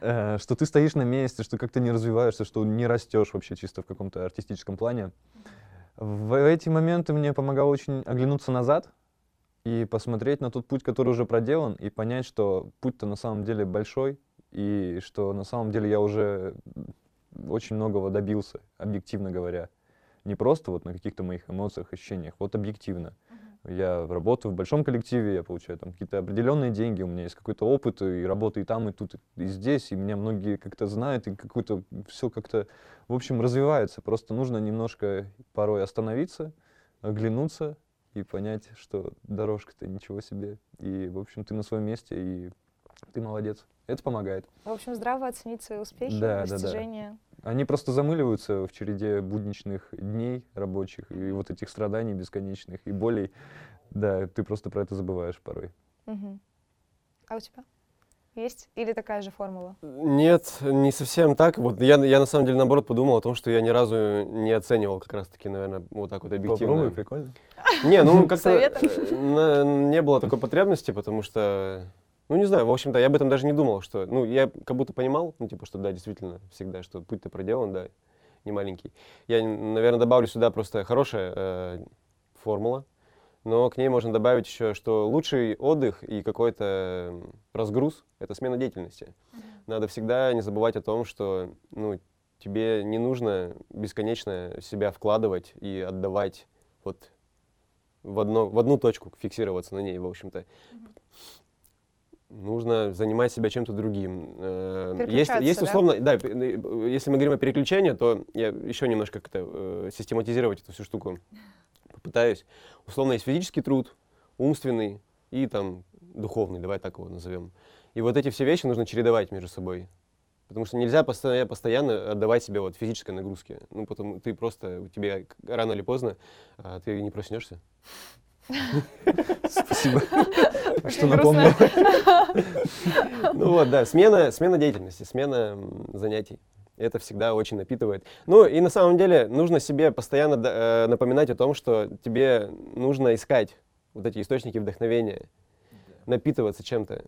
что ты стоишь на месте, что как-то не развиваешься, что не растешь вообще чисто в каком-то артистическом плане. В эти моменты мне помогало очень оглянуться назад и посмотреть на тот путь, который уже проделан, и понять, что путь-то на самом деле большой, и что на самом деле я уже очень многого добился, объективно говоря. Не просто вот на каких-то моих эмоциях, ощущениях, вот объективно. Я работаю в большом коллективе, я получаю там какие-то определенные деньги, у меня есть какой-то опыт и работы и там, и тут, и здесь, и меня многие как-то знают, и какое-то все как-то, в общем, развивается. Просто нужно немножко порой остановиться, оглянуться и понять, что дорожка-то ничего себе. И, в общем, ты на своем месте, и ты молодец. Это помогает. В общем, здраво оценить свои успехи, Да, да, да. достижения. Они просто замыливаются в череде будничных дней рабочих и вот этих страданий бесконечных и болей. Да, ты просто про это забываешь порой. Мгм. А у тебя? Есть? Или такая же формула? Нет, не совсем так. Вот я, я на самом деле наоборот подумал о том, что я ни разу не оценивал как раз-таки, наверное, вот так вот объективно. Попробуй, прикольно. Не, ну как-то э, не было такой потребности, потому что, ну не знаю, в общем-то, я об этом даже не думал, что, ну я как будто понимал, ну типа, что да, действительно, всегда, что путь-то проделан, да, не маленький. Я, наверное, добавлю сюда просто хорошая э, формула, но к ней можно добавить еще, что лучший отдых и какой-то разгруз — это смена деятельности. Надо всегда не забывать о том, что, ну, тебе не нужно бесконечно себя вкладывать и отдавать вот в, одно, в одну точку, фиксироваться на ней, в общем-то. Нужно занимать себя чем-то другим. Есть, Переключаться, есть да? условно, да, п- э, если мы говорим о переключении, то я еще немножко как-то э, систематизировать эту всю штуку попытаюсь. Условно есть физический труд, умственный и там духовный, давай так его назовем. И вот эти все вещи нужно чередовать между собой. Потому что нельзя постоянно, постоянно отдавать себе вот физической нагрузке. Ну, потому ты просто, у тебя рано или поздно, а, ты не проснешься. Спасибо, что напомнил. Ну вот, да, смена, смена деятельности, смена занятий. Это всегда очень напитывает. Ну и на самом деле нужно себе постоянно э, напоминать о том, что тебе нужно искать вот эти источники вдохновения, напитываться чем-то.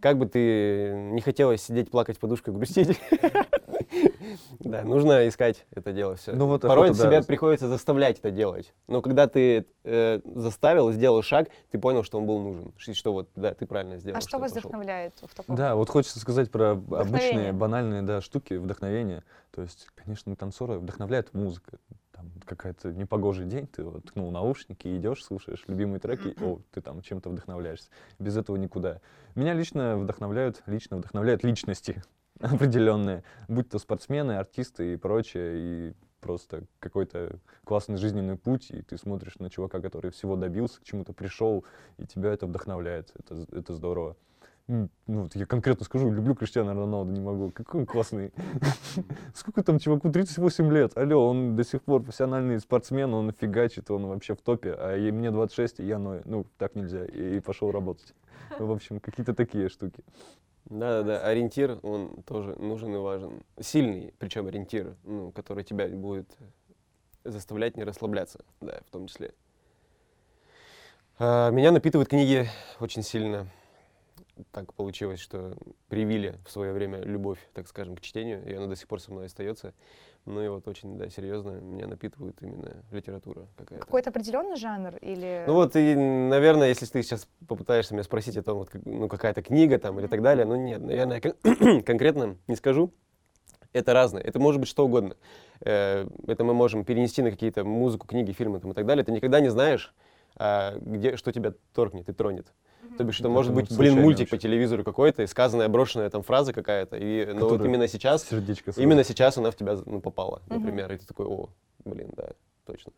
Как бы ты не хотелось сидеть, плакать и грустить, да, нужно искать это дело все. Ну вот Порой охота, да. себя приходится заставлять это делать. Но когда ты э, заставил, сделал шаг, ты понял, что он был нужен. Что, что вот, да, ты правильно сделал. А что вас пошел. вдохновляет в таком? Да, вот хочется сказать про обычные, Вдохновение. банальные да, штуки, вдохновения. То есть, конечно, танцора вдохновляет музыка. Там какая-то непогожий день, ты вот ткнул наушники, идешь, слушаешь любимые треки, о, ты там чем-то вдохновляешься. Без этого никуда. Меня лично вдохновляют, лично вдохновляют личности определенные, будь то спортсмены, артисты и прочее, и просто какой-то классный жизненный путь, и ты смотришь на чувака, который всего добился, к чему-то пришел, и тебя это вдохновляет. Это, это здорово. Ну, вот я конкретно скажу, люблю Криштиану Роналду, не могу. Какой он классный. Сколько там чуваку? 38 лет. Алло, он до сих пор профессиональный спортсмен, он фигачит, он вообще в топе. А и мне 26, и я ною. Ну, так нельзя. И пошел работать. В общем, какие-то такие штуки. Да-да-да, ориентир, он тоже нужен и важен. Сильный, причем ориентир, ну, который тебя будет заставлять не расслабляться, да, в том числе. А, меня напитывают книги очень сильно. Так получилось, что привили в свое время любовь, так скажем, к чтению, и она до сих пор со мной остается. Ну и вот очень, да, серьезно, меня напитывает именно литература какая-то. Какой-то определенный жанр или... Ну вот, и, наверное, если ты сейчас попытаешься меня спросить о том, вот, ну, какая-то книга там или так далее, ну нет, наверное, кон- конкретно не скажу. Это разное, это может быть что угодно. Э, Это мы можем перенести на какие-то музыку, книги, фильмы там, и так далее. Ты никогда не знаешь, а, где, что тебя торкнет и тронет. То бишь, это может быть, вот блин, мультик по телевизору какой-то, и сказанная, брошенная там фраза какая-то, и ну, вот именно сейчас, Сердечко именно сейчас она в тебя ну, попала, например, и ты такой, о, блин, да, точно.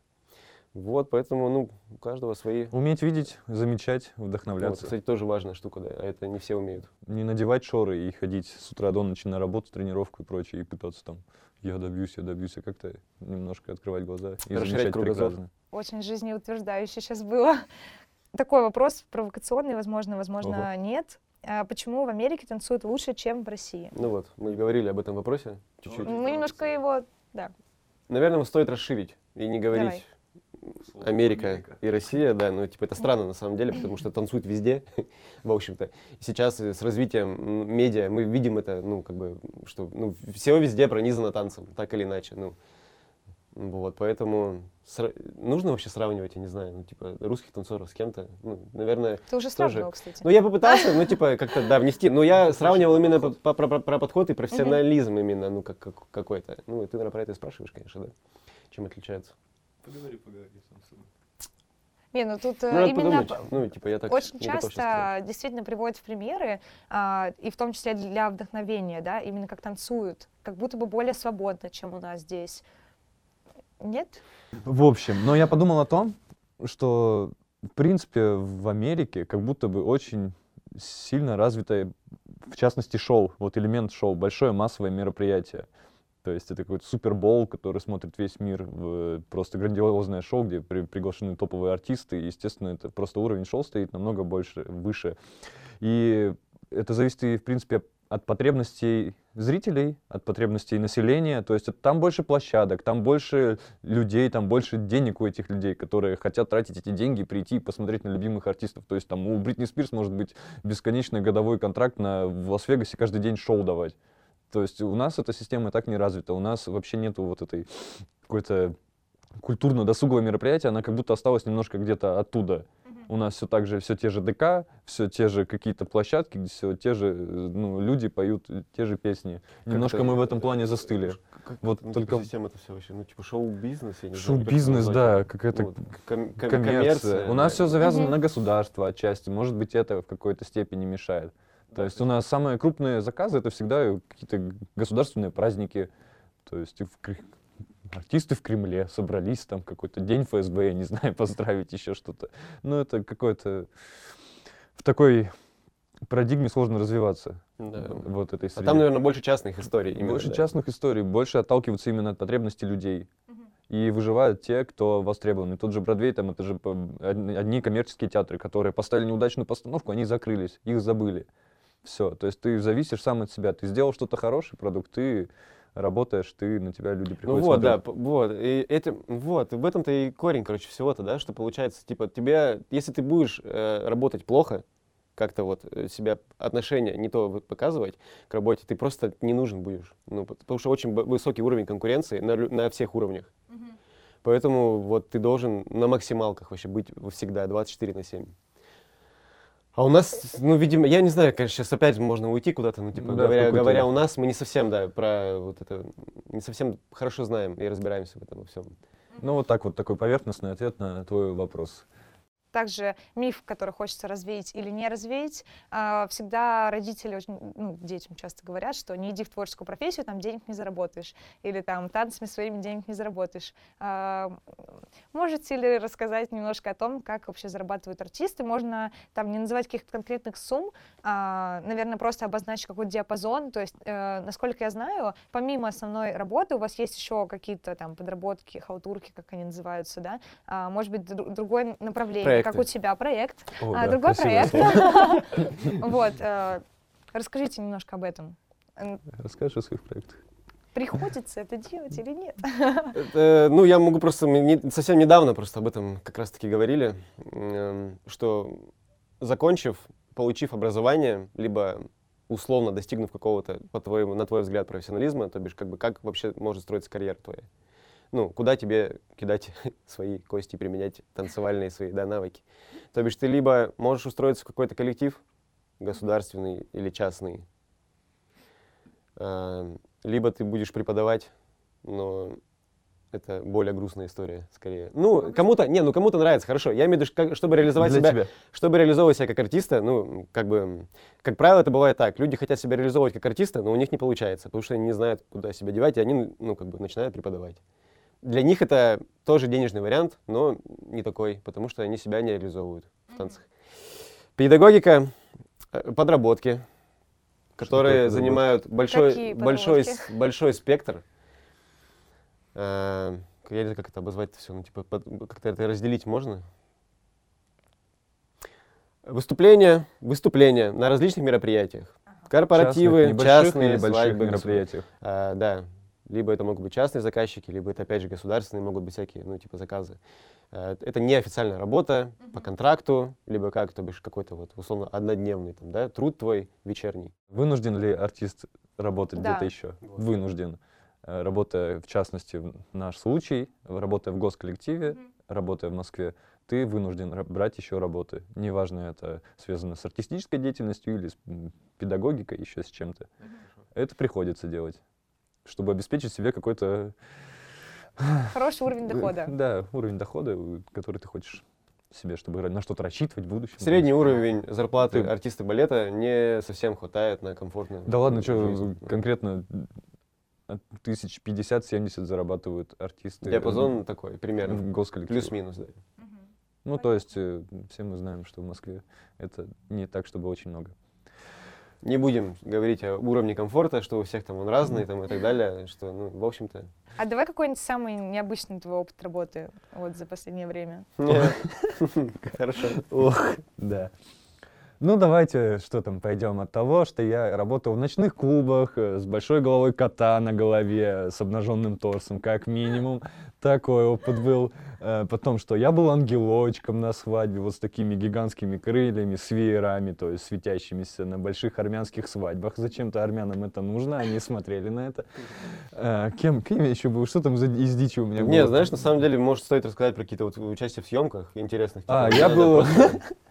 Вот, поэтому, ну, у каждого свои Уметь видеть, замечать, вот, вдохновляться. кстати, тоже важная штука, да, а это не все умеют. Не надевать шоры и ходить с утра до ночи на работу, тренировку и прочее, и пытаться там, я добьюсь, я добьюсь, а как-то немножко открывать глаза и Расширять замечать кругозор. прекрасное. Очень жизнеутверждающе сейчас было. Такой вопрос провокационный, возможно, возможно, нет. А почему в Америке танцуют лучше, чем в России? Ну вот, мы говорили об этом вопросе чуть-чуть. Мы немножко его... Наверное, стоит расширить и не говорить Америка и Россия, да, ну, типа, это странно на самом деле, потому что танцуют везде, в общем-то. Сейчас с развитием медиа мы видим это, ну, как бы, что, ну, все везде пронизано танцем, так или иначе, ну. Вот, поэтому сра- нужно вообще сравнивать, я не знаю, ну, типа, русских танцоров с кем-то, ну, наверное, Ты уже сравнивал, кстати. ну, я попытался, ну, типа, как-то, да, внести. Но я сравнивал именно по- по- про, про подход и профессионализм именно, ну, как, как- какой-то. Ну, и ты, наверное, про это и спрашиваешь, конечно, да? Чем отличается? Поговори, поговори сам с собой. Не, ну тут э, Ну, именно подумать. Ну, типа, я так очень часто действительно приводят в примеры, а, и в том числе для вдохновения, да, именно как танцуют, как будто бы более свободно, чем у нас здесь. Нет? В общем, но я подумал о том, что, в принципе, в Америке как будто бы очень сильно развитое, в частности, шоу, вот элемент шоу, большое массовое мероприятие. То есть это какой-то супербол, который смотрит весь мир, просто грандиозное шоу, где при- приглашены топовые артисты, и, естественно, это просто уровень шоу стоит намного больше, выше. И это зависит, и, в принципе, от потребностей зрителей, от потребностей населения. То есть там больше площадок, там больше людей, там больше денег у этих людей, которые хотят тратить эти деньги, прийти и посмотреть на любимых артистов. То есть там у Бритни Спирс может быть бесконечный годовой контракт на в Лас-Вегасе каждый день шоу давать. То есть у нас эта система так не развита, у нас вообще нету вот этой какой-то культурно-досуговое мероприятие, она как будто осталась немножко где-то оттуда. У нас все так же, все те же ДК, все те же какие-то площадки, где все те же ну, люди поют те же песни. Немножко это- мы в этом плане застыли. Как, Вот ну, только- типа, система это все вообще, ну, типа, шоу-бизнес, я не знаю, как Шоу-бизнес, да, какая-то Вот, ком- ком- коммерция. У нас да. все завязано Мгм. на государство отчасти. Может быть, это в какой-то степени мешает. То есть у нас самые крупные заказы это всегда какие-то государственные праздники. То есть и в Кре- артисты в Кремле собрались, там какой-то день ФСБ, я не знаю, поздравить еще что-то. Ну, это какое-то... В такой парадигме сложно развиваться. Да. Вот этой А среде. там, наверное, больше частных историй. именно, Больше да. частных историй, больше отталкиваются именно от потребностей людей. И выживают те, кто востребованы. Тот же Бродвей, там это же одни коммерческие театры, которые поставили неудачную постановку, они закрылись, их забыли. Все. То есть ты зависишь сам от себя. Ты сделал что-то хороший продукт, ты работаешь, ты на тебя люди Ну приходят. вот, да, смотрят. п- вот, и этим, вот, в этом-то и корень, короче, всего-то, да, что получается, типа, тебе, если ты будешь э, работать плохо, как-то вот э, себя отношения не то вот показывать к работе, ты просто не нужен будешь, ну, пот- потому что очень высокий уровень конкуренции на, на всех уровнях, поэтому вот ты должен на максималках вообще быть всегда 24 на 7. А у нас, ну, видимо, я не знаю, конечно, сейчас опять можно уйти куда-то, ну, типа, Да, говоря, говоря у нас, мы не совсем, да, про вот это, не совсем хорошо знаем и разбираемся в этом во всем. Ну вот так вот, такой поверхностный ответ на твой вопрос. Также миф, который хочется развеять или не развеять. А, всегда родители очень, ну, детям часто говорят, что не иди в творческую профессию, там денег не заработаешь, или там танцами своими денег не заработаешь. А, можете ли рассказать немножко о том, как вообще зарабатывают артисты? Можно там не называть каких-то конкретных сумм, а, наверное, просто обозначить какой-то диапазон. То есть, э, насколько я знаю, помимо основной работы у вас есть еще какие-то там подработки, халтурки, как они называются, да? Может быть, другое направление проекты. Как у тебя проект, О, а, да, другой проект. Вот, э, расскажите немножко об этом. Расскажи о своих проектах. Приходится это делать или нет? Это, ну, я могу просто, не, совсем недавно просто об этом как раз-таки говорили, э, что закончив, получив образование, либо условно достигнув какого-то, по твоему, на твой взгляд, профессионализма, то бишь, как бы, как вообще может строиться карьера твоя? Ну, куда тебе кидать свои кости, применять танцевальные свои да, навыки. То бишь ты либо можешь устроиться в какой-то коллектив, государственный или частный, э, либо ты будешь преподавать, но это более грустная история, скорее. Ну, кому-то, не, ну кому-то нравится, хорошо. Я имею в виду, чтобы реализовать Для себя, тебя. чтобы реализовывать себя как артиста, ну, как бы, как правило, это бывает так. Люди хотят себя реализовывать как артиста, но у них не получается, потому что они не знают, куда себя девать, и они, ну, как бы, начинают преподавать. Для них это тоже денежный вариант, но не такой, потому что они себя не реализовывают в танцах. Педагогика, э, подработки, которые занимают большой, большой, большой спектр. Э, я не знаю, как это обозвать все, ну, типа, как-то это разделить можно? Выступления, выступления на различных мероприятиях. Корпоративы, частных, частные, или больших мероприятиях. А, да, либо это могут быть частные заказчики, либо это, опять же, государственные, могут быть всякие, ну, типа, заказы. Э, это неофициальная работа mm-hmm. по контракту, либо как, то бишь, какой-то вот, условно, однодневный, там, да, труд твой вечерний. Вынужден ли артист работать да. где-то еще? Вот. Вынужден. Э, работая, в частности, в наш случай, работая в госколлективе, mm-hmm. работая в Москве, ты вынужден брать еще работы. Неважно, это связано с артистической деятельностью или с педагогикой, еще с чем-то. Mm-hmm. Это приходится делать чтобы обеспечить себе какой-то... Хороший уровень дохода. Да, уровень дохода, который ты хочешь себе, чтобы на что-то рассчитывать в будущем. Средний уровень зарплаты ты... артиста балета не совсем хватает на комфортную Да ладно, что конкретно тысяч пятьдесят-семьдесят зарабатывают артисты. Диапазон такой, примерно. В госколлективе. Плюс-минус, да. Ну, то есть, э, все мы знаем, что в Москве это не так, чтобы очень много не будем говорить о уровне комфорта, что у всех там он разный там, и так далее, что, ну, в общем-то... А давай какой-нибудь самый необычный твой опыт работы вот за последнее время. Хорошо. Ох, да. Ну, давайте, что там, пойдем от того, что я работал в ночных клубах э, с большой головой кота на голове, с обнаженным торсом, как минимум. Такой опыт был. Э, потом, что я был ангелочком на свадьбе, вот с такими гигантскими крыльями, с веерами, то есть светящимися на больших армянских свадьбах. Зачем-то армянам это нужно, они смотрели на это. Э, кем, кем я еще был? Что там за из дичи у меня было? Не, знаешь, на самом деле, может, стоит рассказать про какие-то вот участия в съемках интересных. А, я был...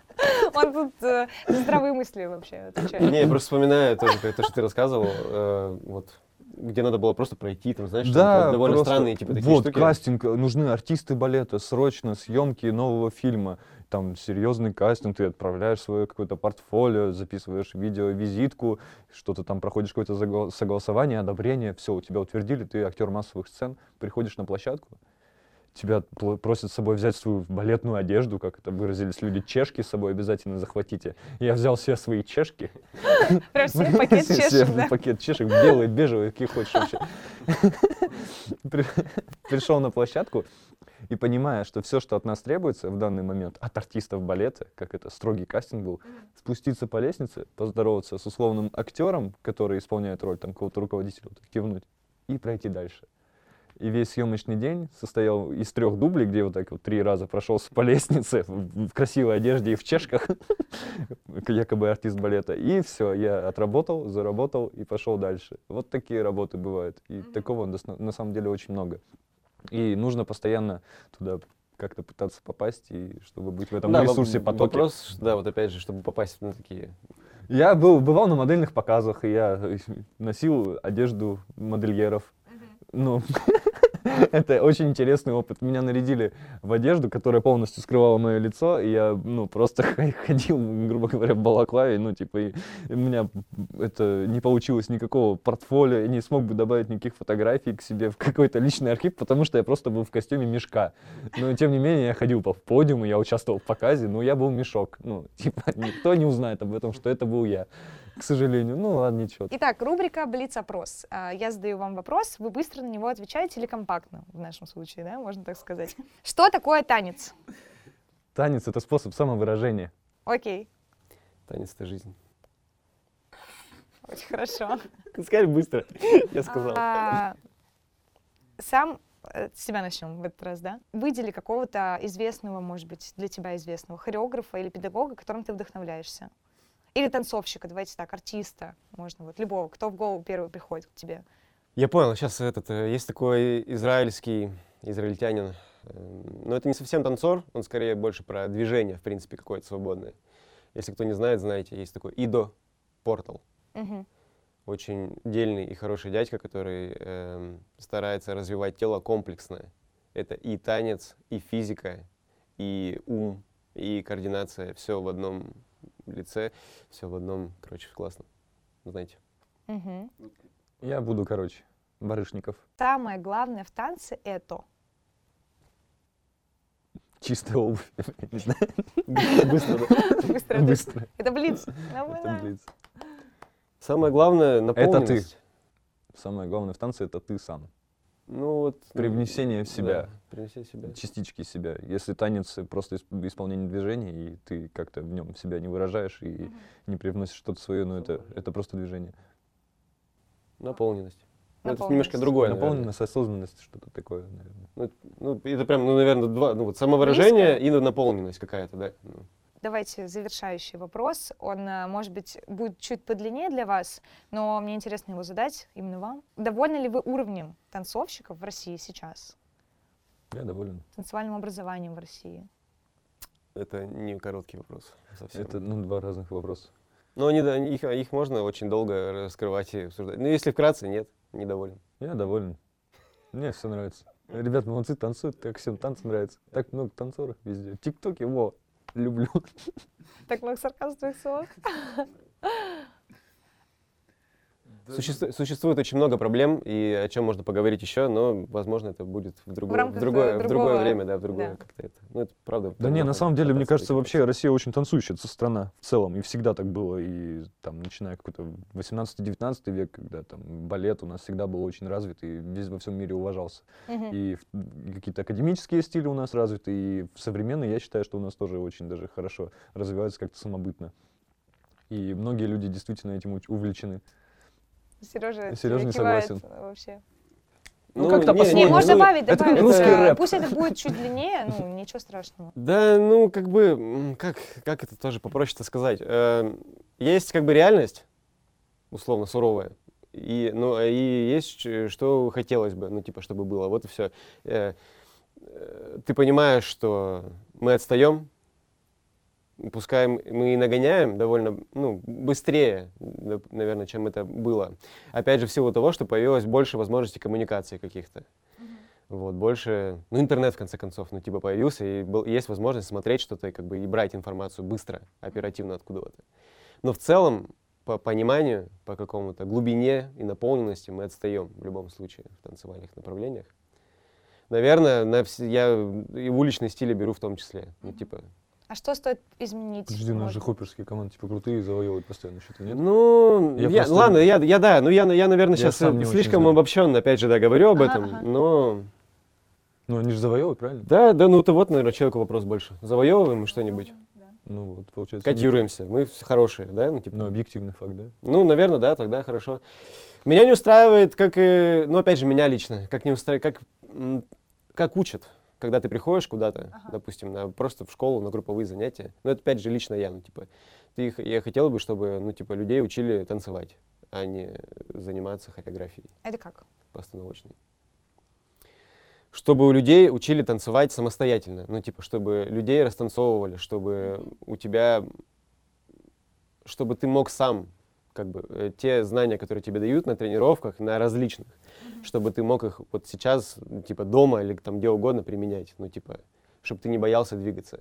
Он тут э, здравые мысли вообще отвечает. Не, я просто вспоминаю тоже то, что ты рассказывал. Э, вот где надо было просто пройти, там, знаешь, да, там, довольно просто, странные типа такие вот, штуки. кастинг, нужны артисты балета, срочно съемки нового фильма, там серьезный кастинг, ты отправляешь свое какое-то портфолио, записываешь видео-визитку, что-то там проходишь какое-то согласование, одобрение, все, у тебя утвердили, ты актер массовых сцен, приходишь на площадку, тебя просят с собой взять свою балетную одежду, как это выразились люди, чешки с собой обязательно захватите. Я взял все свои чешки. Прям себе пакет чешек, пакет чешек, белые, бежевые, какие хочешь вообще. Пришел на площадку и понимая, что все, что от нас требуется в данный момент, от артистов балета, как это строгий кастинг был, спуститься по лестнице, поздороваться с условным актером, который исполняет роль там какого-то руководителя, кивнуть и пройти дальше. И весь съемочный день состоял из трех дублей, где вот так вот три раза прошелся по лестнице в красивой одежде и в чешках, якобы артист балета. И все, я отработал, заработал и пошел дальше. Вот такие работы бывают. И такого на самом деле очень много. И нужно постоянно туда как-то пытаться попасть, и чтобы быть в этом да, ресурсе потоке. Вопрос, да, вот опять же, чтобы попасть на такие я был, бывал на модельных показах, и я носил одежду модельеров. Ну, Это очень интересный опыт. Меня нарядили в одежду, которая полностью скрывала мое лицо, и я, ну, просто ходил, грубо говоря, в балаклаве, ну, типа, и у меня это не получилось никакого портфолио, я не смог бы добавить никаких фотографий к себе в какой-то личный архив, потому что я просто был в костюме мешка. Но, тем не менее, я ходил по подиуму, я участвовал в показе, но я был мешок. Ну, типа, никто не узнает об этом, что это был я к сожалению. Ну ладно, ничего. Итак, рубрика «Блиц-опрос». А, я задаю вам вопрос, вы быстро на него отвечаете или компактно, в нашем случае, да, можно так сказать. Что такое танец? Танец — это способ самовыражения. Окей. Танец — это жизнь. Очень хорошо. Скажи быстро, я сказал. А, сам э, с тебя начнем в этот раз, да? Выдели какого-то известного, может быть, для тебя известного хореографа или педагога, которым ты вдохновляешься. Или танцовщика, давайте так, артиста, можно вот любого, кто в голову первый приходит к тебе. Я понял, сейчас этот, э, есть такой израильский, израильтянин, э, но это не совсем танцор, он скорее больше про движение, в принципе, какое-то свободное. Если кто не знает, знаете, есть такой Идо Портал. Угу. Очень дельный и хороший дядька, который э, старается развивать тело комплексно. Это и танец, и физика, и ум, и координация, все в одном лице, все в одном, короче, классно. Знаете. Угу. Я буду, короче, барышников. Самое главное в танце это Чистая обувь. Не знаю. Быстро, да? быстро. Быстро. Это блиц. Это блиц. Самое главное — наполненность. Самое главное в танце — это ты сам. Ну вот... Привнесение в себя. Да, привнесение в себя. частички себя. Если танец просто исп- исполнение движения, и ты как-то в нем себя не выражаешь и не привносишь что-то свое, но это, это просто движение. Наполненность. Ну, это немножко другое, наверное. Наполненность, осознанность, что-то такое, наверное. Ну, ну, это прям, ну, наверное, два, ну, вот самовыражение и наполненность какая-то, да. Ну. Давайте завершающий вопрос. Он, э, может быть, будет чуть подлиннее для вас, но мне интересно его задать именно вам. Довольны ли вы уровнем танцовщиков в России сейчас? Я доволен. Танцевальным образованием в России? Это не короткий вопрос совсем. Это, ну, два разных вопроса. Но они, да, их, их можно очень долго раскрывать и обсуждать. Ну, если вкратце, нет, недоволен. Я доволен. Мне все нравится. Ребят, молодцы, танцуют, так всем танцы нравятся. Так много танцоров везде. В ТикТоке, во, люблю. Так много сарказма в твоих словах? Существу- существует очень много проблем, и о чем можно поговорить еще, но, возможно, это будет в другое, рамках, в другое, в другое время, да, в другое да. как-то это. Ну, это правда. Да не, на самом деле, мне кажется, в вообще Россия очень танцующая страна в целом, и всегда так было, и там, начиная какой-то 18-19 век, когда там балет у нас всегда был очень развит, и весь во всем мире уважался. И, в- и какие-то академические стили у нас развиты, и в современные, я считаю, что у нас тоже очень даже хорошо развиваются как-то самобытно. И многие люди действительно этим увлечены. Сережа, Серёжа не согласен. вообще. Ну, как-то не. Не, Ну, можно ну, добавить, это добавить. русский э, рэп. Пусть это будет чуть длиннее, ну, ничего страшного. Да, ну, как бы, как, как это тоже попроще-то сказать? Э, Есть как бы реальность, условно, суровая, и, ну, и есть, что хотелось бы, ну, типа, чтобы было, вот и все. Ты понимаешь, что мы отстаем, пускай мы и нагоняем довольно, ну, быстрее, наверное, чем это было. Опять же, в силу того, что появилось больше возможностей коммуникации каких-то. Вот, больше, ну, интернет, в конце концов, ну, типа, появился, и был, есть возможность смотреть что-то, и, как бы, и брать информацию быстро, оперативно откуда-то. Но в целом, по пониманию, по какому-то глубине и наполненности мы отстаем в любом случае в танцевальных направлениях. Наверное, на вс- я и в уличный стиле беру в том числе. Ну, типа, А что стоит изменить? Подожди, у нас же хопперские команды типа крутые, завоевывают постоянно что-то, нет? Ну, Я я- просто- ладно, я, я да, ну я, я наверное, Я сейчас слишком обобщенно, опять же, да, говорю об Ага, этом, ага. но Ну, они же завоевывают, правильно? да, да, ну это вот, наверное, человеку вопрос больше. Завоевываем мы что-нибудь, Ну, вот, получается. котируемся, мы все хорошие, да, ну, типа, Ну, объективный факт, да? ну, наверное, да, тогда хорошо. Меня не устраивает, как, и, ну, опять же, меня лично, как не устраивает, как, как учат, когда ты приходишь куда-то, Ага. допустим, на, просто в школу, на групповые занятия, ну, это, опять же, лично я, ну, типа, ты, я хотел бы, чтобы, ну, типа, людей учили танцевать, а не заниматься хореографией. Это как? постановочный. Чтобы у людей учили танцевать самостоятельно. Ну, типа, чтобы людей растанцовывали, чтобы у тебя... Чтобы ты мог сам как бы э, те знания, которые тебе дают на тренировках, на различных, mm-hmm. чтобы ты мог их вот сейчас, типа, дома или там где угодно применять, ну, типа, чтобы ты не боялся двигаться.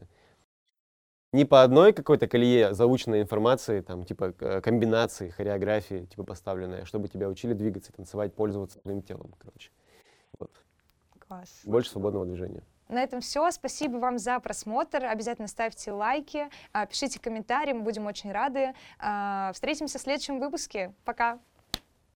Не по одной какой-то колее заученной информации, там, типа, комбинации, хореографии, типа, поставленной, а чтобы тебя учили двигаться, танцевать, пользоваться своим телом, короче. Вот. Класс. Больше свободного движения. На этом все. Спасибо вам за просмотр. Обязательно ставьте лайки, а, пишите комментарии, мы будем очень рады. А, встретимся в следующем выпуске. Пока!